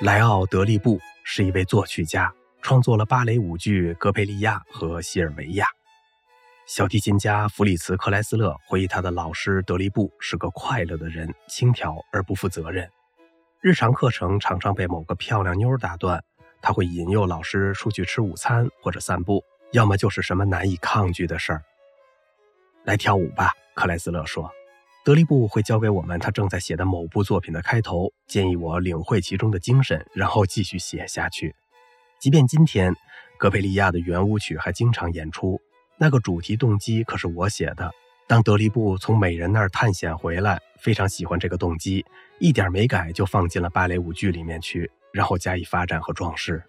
莱奥·德利布是一位作曲家，创作了芭蕾舞剧《格佩利亚》和《西尔维亚》。小提琴家弗里茨·克莱斯勒回忆，他的老师德利布是个快乐的人，轻佻而不负责任。日常课程常常被某个漂亮妞打断，他会引诱老师出去吃午餐或者散步，要么就是什么难以抗拒的事儿。来跳舞吧，克莱斯勒说。德利布会教给我们他正在写的某部作品的开头，建议我领会其中的精神，然后继续写下去。即便今天，格培利亚的圆舞曲还经常演出，那个主题动机可是我写的。当德利布从美人那儿探险回来，非常喜欢这个动机，一点没改就放进了芭蕾舞剧里面去，然后加以发展和装饰。